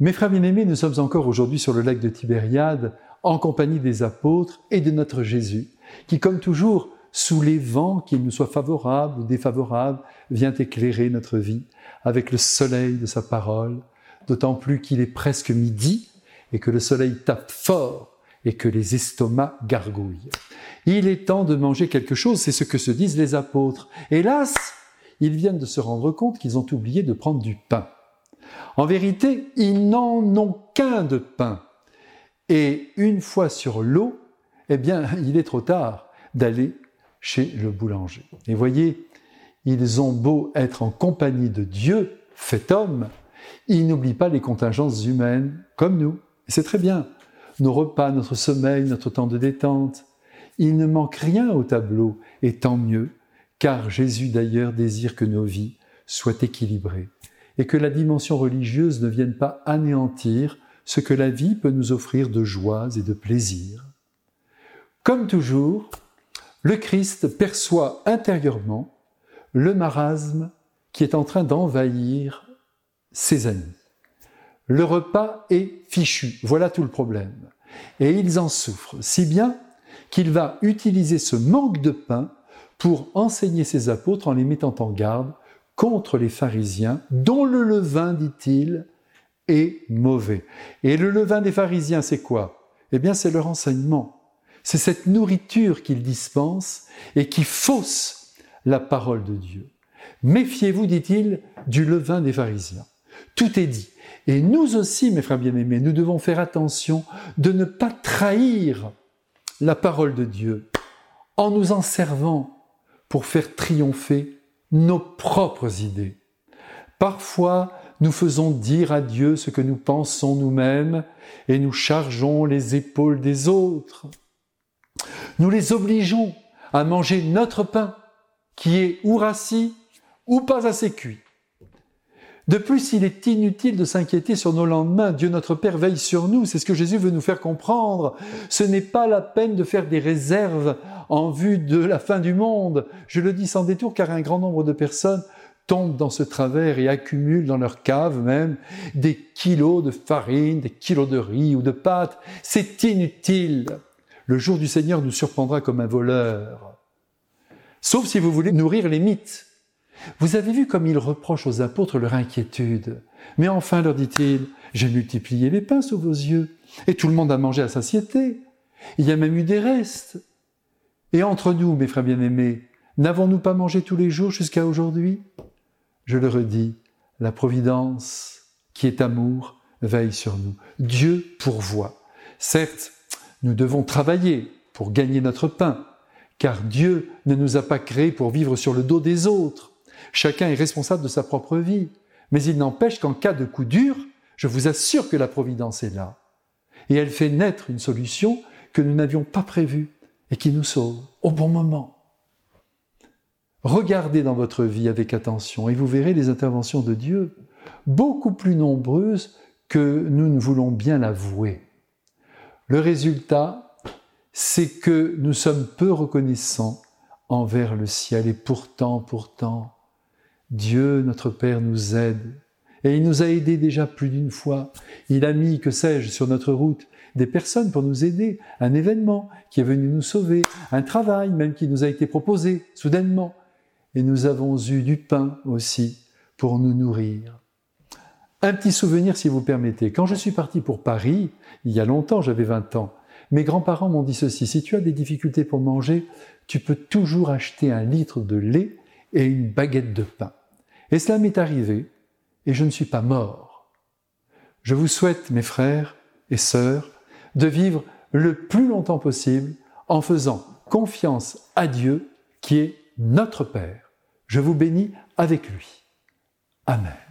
Mes frères bien-aimés, nous sommes encore aujourd'hui sur le lac de Tibériade en compagnie des apôtres et de notre Jésus, qui comme toujours, sous les vents, qu'ils nous soient favorables ou défavorables, vient éclairer notre vie avec le soleil de sa parole, d'autant plus qu'il est presque midi et que le soleil tape fort et que les estomacs gargouillent. Il est temps de manger quelque chose, c'est ce que se disent les apôtres. Hélas, ils viennent de se rendre compte qu'ils ont oublié de prendre du pain. En vérité, ils n'en ont qu'un de pain. Et une fois sur l'eau, eh bien, il est trop tard d'aller chez le boulanger. Et voyez, ils ont beau être en compagnie de Dieu, fait homme, ils n'oublient pas les contingences humaines, comme nous. C'est très bien. Nos repas, notre sommeil, notre temps de détente. Il ne manque rien au tableau, et tant mieux, car Jésus d'ailleurs désire que nos vies soient équilibrées et que la dimension religieuse ne vienne pas anéantir ce que la vie peut nous offrir de joies et de plaisirs. Comme toujours, le Christ perçoit intérieurement le marasme qui est en train d'envahir ses amis. Le repas est fichu, voilà tout le problème. Et ils en souffrent, si bien qu'il va utiliser ce manque de pain pour enseigner ses apôtres en les mettant en garde contre les pharisiens, dont le levain, dit-il, est mauvais. Et le levain des pharisiens, c'est quoi? Eh bien, c'est leur enseignement. C'est cette nourriture qu'ils dispensent et qui fausse la parole de Dieu. Méfiez-vous, dit-il, du levain des pharisiens. Tout est dit. Et nous aussi, mes frères bien-aimés, nous devons faire attention de ne pas trahir la parole de Dieu en nous en servant pour faire triompher nos propres idées. Parfois, nous faisons dire à Dieu ce que nous pensons nous-mêmes et nous chargeons les épaules des autres. Nous les obligeons à manger notre pain, qui est ou rassis ou pas assez cuit. De plus, il est inutile de s'inquiéter sur nos lendemains. Dieu notre Père veille sur nous. C'est ce que Jésus veut nous faire comprendre. Ce n'est pas la peine de faire des réserves en vue de la fin du monde. Je le dis sans détour car un grand nombre de personnes tombent dans ce travers et accumulent dans leur cave même des kilos de farine, des kilos de riz ou de pâtes. C'est inutile. Le jour du Seigneur nous surprendra comme un voleur. Sauf si vous voulez nourrir les mythes. Vous avez vu comme il reproche aux apôtres leur inquiétude. Mais enfin, leur dit-il, j'ai multiplié les pains sous vos yeux, et tout le monde a mangé à satiété. Il y a même eu des restes. Et entre nous, mes frères bien-aimés, n'avons-nous pas mangé tous les jours jusqu'à aujourd'hui? Je le redis, la Providence, qui est amour, veille sur nous. Dieu pourvoit. Certes, nous devons travailler pour gagner notre pain, car Dieu ne nous a pas créés pour vivre sur le dos des autres. Chacun est responsable de sa propre vie. Mais il n'empêche qu'en cas de coup dur, je vous assure que la Providence est là. Et elle fait naître une solution que nous n'avions pas prévue et qui nous sauve au bon moment. Regardez dans votre vie avec attention et vous verrez les interventions de Dieu beaucoup plus nombreuses que nous ne voulons bien l'avouer. Le résultat, c'est que nous sommes peu reconnaissants envers le ciel et pourtant, pourtant, Dieu, notre Père, nous aide. Et il nous a aidés déjà plus d'une fois. Il a mis, que sais-je, sur notre route des personnes pour nous aider, un événement qui est venu nous sauver, un travail même qui nous a été proposé soudainement. Et nous avons eu du pain aussi pour nous nourrir. Un petit souvenir si vous permettez. Quand je suis parti pour Paris, il y a longtemps, j'avais 20 ans, mes grands-parents m'ont dit ceci, si tu as des difficultés pour manger, tu peux toujours acheter un litre de lait et une baguette de pain. Et cela m'est arrivé, et je ne suis pas mort. Je vous souhaite, mes frères et sœurs, de vivre le plus longtemps possible en faisant confiance à Dieu qui est notre Père. Je vous bénis avec lui. Amen.